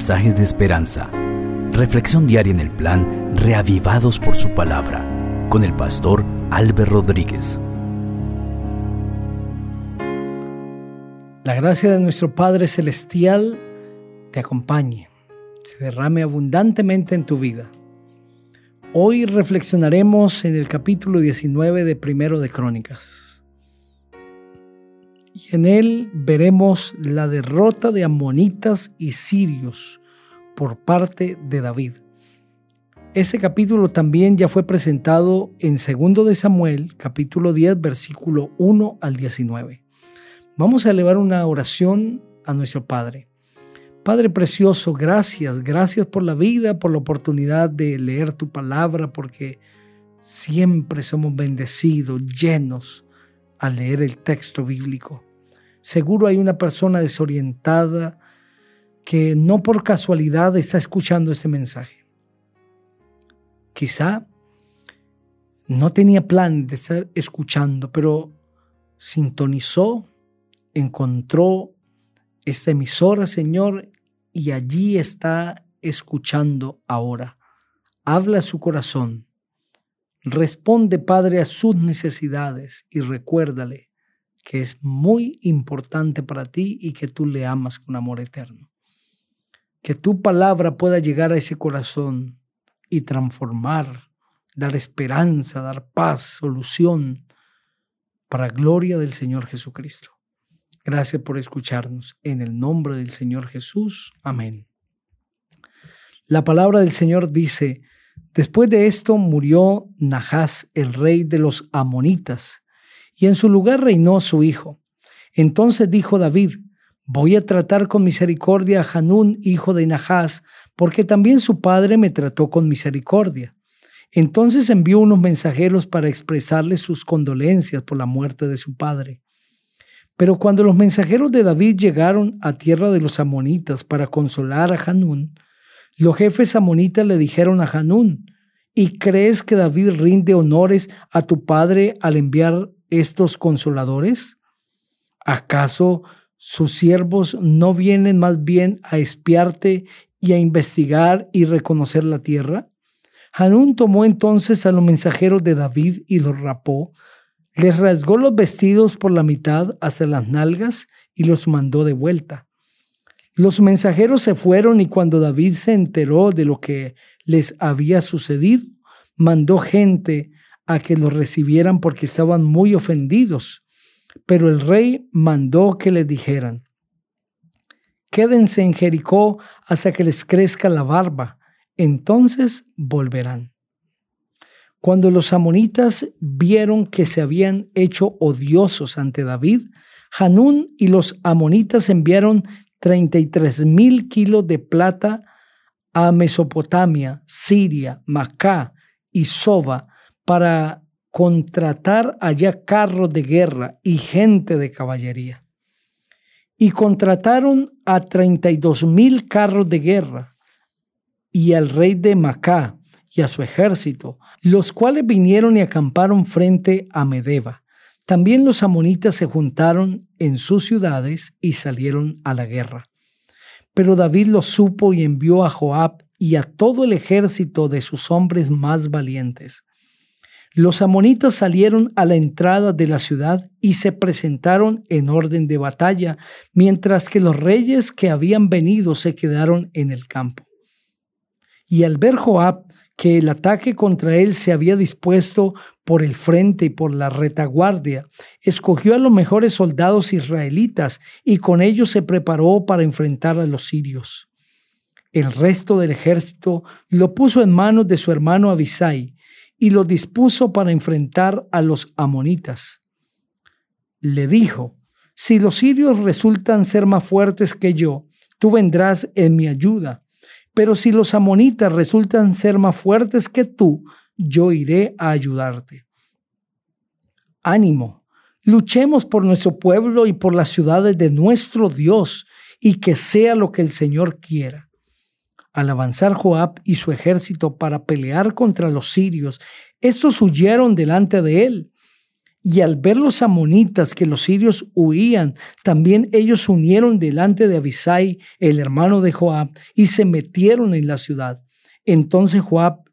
mensajes de esperanza. Reflexión diaria en el plan Reavivados por su palabra con el pastor Álvaro Rodríguez. La gracia de nuestro Padre Celestial te acompañe, se derrame abundantemente en tu vida. Hoy reflexionaremos en el capítulo 19 de Primero de Crónicas y en él veremos la derrota de amonitas y sirios por parte de David. Ese capítulo también ya fue presentado en 2 de Samuel, capítulo 10, versículo 1 al 19. Vamos a elevar una oración a nuestro Padre. Padre precioso, gracias, gracias por la vida, por la oportunidad de leer tu palabra, porque siempre somos bendecidos, llenos al leer el texto bíblico. Seguro hay una persona desorientada que no por casualidad está escuchando ese mensaje. Quizá no tenía plan de estar escuchando, pero sintonizó, encontró esta emisora, Señor, y allí está escuchando ahora. Habla a su corazón Responde, Padre, a sus necesidades y recuérdale que es muy importante para ti y que tú le amas con amor eterno. Que tu palabra pueda llegar a ese corazón y transformar, dar esperanza, dar paz, solución, para gloria del Señor Jesucristo. Gracias por escucharnos. En el nombre del Señor Jesús. Amén. La palabra del Señor dice, Después de esto murió Nahas, el rey de los amonitas, y en su lugar reinó su hijo. Entonces dijo David, voy a tratar con misericordia a Hanún, hijo de Nahas, porque también su padre me trató con misericordia. Entonces envió unos mensajeros para expresarle sus condolencias por la muerte de su padre. Pero cuando los mensajeros de David llegaron a tierra de los amonitas para consolar a Hanún, los jefes amonitas le dijeron a Hanún, ¿y crees que David rinde honores a tu padre al enviar estos consoladores? ¿Acaso sus siervos no vienen más bien a espiarte y a investigar y reconocer la tierra? Hanún tomó entonces a los mensajeros de David y los rapó, les rasgó los vestidos por la mitad hasta las nalgas y los mandó de vuelta. Los mensajeros se fueron y cuando David se enteró de lo que les había sucedido, mandó gente a que los recibieran porque estaban muy ofendidos. Pero el rey mandó que les dijeran, quédense en Jericó hasta que les crezca la barba, entonces volverán. Cuando los amonitas vieron que se habían hecho odiosos ante David, Hanún y los amonitas enviaron 33 mil kilos de plata a Mesopotamia, Siria, Macá y Soba para contratar allá carros de guerra y gente de caballería. Y contrataron a 32 mil carros de guerra y al rey de Macá y a su ejército, los cuales vinieron y acamparon frente a Medeba. También los amonitas se juntaron en sus ciudades y salieron a la guerra. Pero David lo supo y envió a Joab y a todo el ejército de sus hombres más valientes. Los amonitas salieron a la entrada de la ciudad y se presentaron en orden de batalla, mientras que los reyes que habían venido se quedaron en el campo. Y al ver Joab que el ataque contra él se había dispuesto por el frente y por la retaguardia, escogió a los mejores soldados israelitas y con ellos se preparó para enfrentar a los sirios. El resto del ejército lo puso en manos de su hermano Abisai y lo dispuso para enfrentar a los amonitas. Le dijo, si los sirios resultan ser más fuertes que yo, tú vendrás en mi ayuda pero si los amonitas resultan ser más fuertes que tú, yo iré a ayudarte. Ánimo, luchemos por nuestro pueblo y por las ciudades de nuestro Dios, y que sea lo que el Señor quiera. Al avanzar Joab y su ejército para pelear contra los sirios, estos huyeron delante de él. Y al ver los amonitas que los sirios huían, también ellos unieron delante de Abisai, el hermano de Joab, y se metieron en la ciudad. Entonces Joab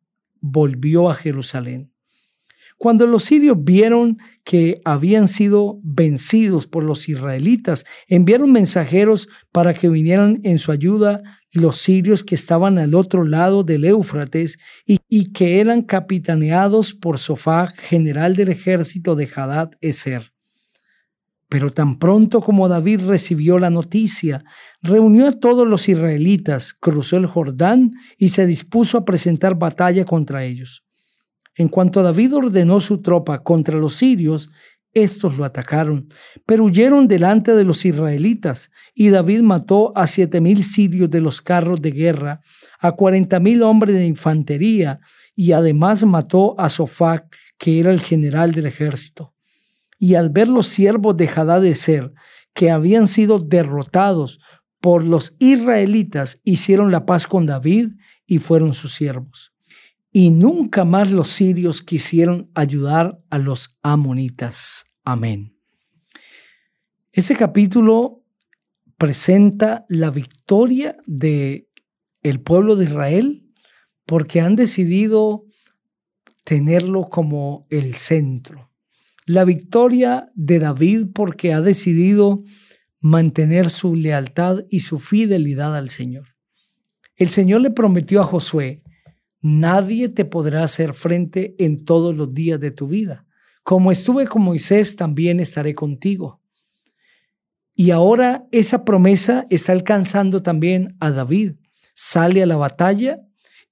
volvió a Jerusalén. Cuando los sirios vieron que habían sido vencidos por los israelitas, enviaron mensajeros para que vinieran en su ayuda los sirios que estaban al otro lado del Éufrates y, que eran capitaneados por Sofá, general del ejército de Hadad Eser. Pero tan pronto como David recibió la noticia, reunió a todos los israelitas, cruzó el Jordán y se dispuso a presentar batalla contra ellos. En cuanto David ordenó su tropa contra los sirios, estos lo atacaron, pero huyeron delante de los israelitas, y David mató a siete mil sirios de los carros de guerra, a cuarenta mil hombres de infantería, y además mató a Sofac, que era el general del ejército. Y al ver los siervos de Ser, que habían sido derrotados por los israelitas, hicieron la paz con David y fueron sus siervos. Y nunca más los sirios quisieron ayudar a los amonitas. Amén. Ese capítulo presenta la victoria de el pueblo de Israel porque han decidido tenerlo como el centro. La victoria de David porque ha decidido mantener su lealtad y su fidelidad al Señor. El Señor le prometió a Josué, nadie te podrá hacer frente en todos los días de tu vida. Como estuve con Moisés, también estaré contigo. Y ahora esa promesa está alcanzando también a David. Sale a la batalla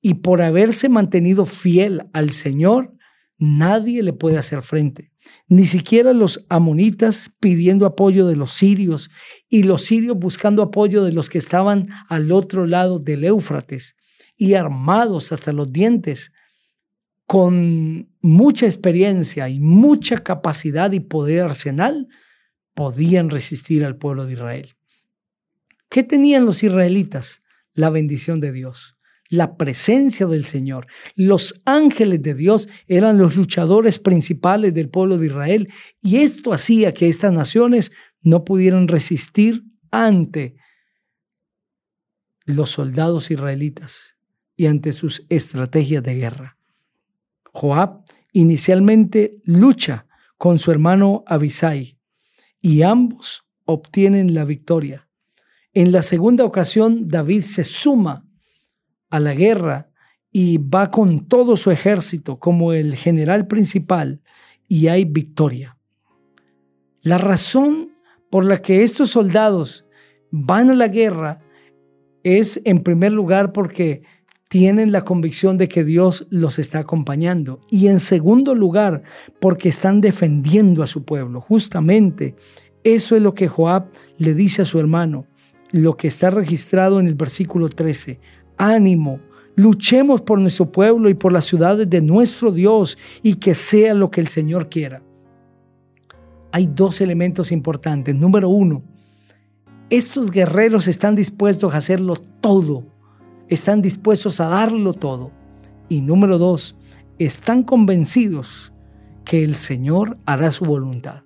y por haberse mantenido fiel al Señor, nadie le puede hacer frente. Ni siquiera los amonitas pidiendo apoyo de los sirios y los sirios buscando apoyo de los que estaban al otro lado del Éufrates y armados hasta los dientes con mucha experiencia y mucha capacidad y poder arsenal, podían resistir al pueblo de Israel. ¿Qué tenían los israelitas? La bendición de Dios, la presencia del Señor. Los ángeles de Dios eran los luchadores principales del pueblo de Israel y esto hacía que estas naciones no pudieran resistir ante los soldados israelitas y ante sus estrategias de guerra. Joab inicialmente lucha con su hermano Abisai y ambos obtienen la victoria. En la segunda ocasión, David se suma a la guerra y va con todo su ejército como el general principal y hay victoria. La razón por la que estos soldados van a la guerra es en primer lugar porque tienen la convicción de que Dios los está acompañando. Y en segundo lugar, porque están defendiendo a su pueblo. Justamente eso es lo que Joab le dice a su hermano, lo que está registrado en el versículo 13. Ánimo, luchemos por nuestro pueblo y por las ciudades de nuestro Dios y que sea lo que el Señor quiera. Hay dos elementos importantes. Número uno, estos guerreros están dispuestos a hacerlo todo están dispuestos a darlo todo. Y número dos, están convencidos que el Señor hará su voluntad.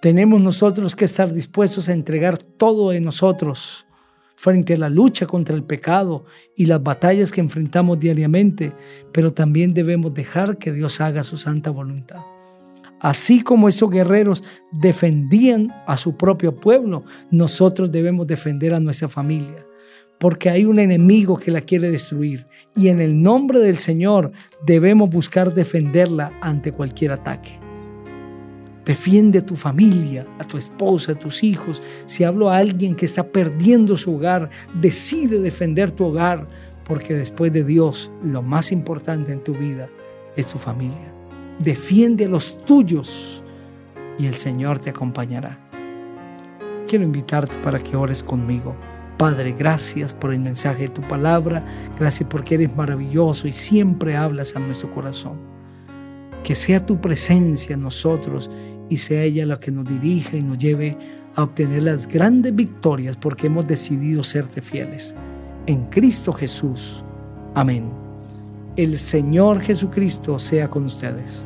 Tenemos nosotros que estar dispuestos a entregar todo de nosotros frente a la lucha contra el pecado y las batallas que enfrentamos diariamente, pero también debemos dejar que Dios haga su santa voluntad. Así como esos guerreros defendían a su propio pueblo, nosotros debemos defender a nuestra familia porque hay un enemigo que la quiere destruir y en el nombre del Señor debemos buscar defenderla ante cualquier ataque. Defiende a tu familia, a tu esposa, a tus hijos. Si hablo a alguien que está perdiendo su hogar, decide defender tu hogar, porque después de Dios, lo más importante en tu vida es tu familia. Defiende a los tuyos y el Señor te acompañará. Quiero invitarte para que ores conmigo. Padre, gracias por el mensaje de tu palabra, gracias porque eres maravilloso y siempre hablas a nuestro corazón. Que sea tu presencia en nosotros y sea ella la que nos dirija y nos lleve a obtener las grandes victorias porque hemos decidido serte fieles. En Cristo Jesús. Amén. El Señor Jesucristo sea con ustedes.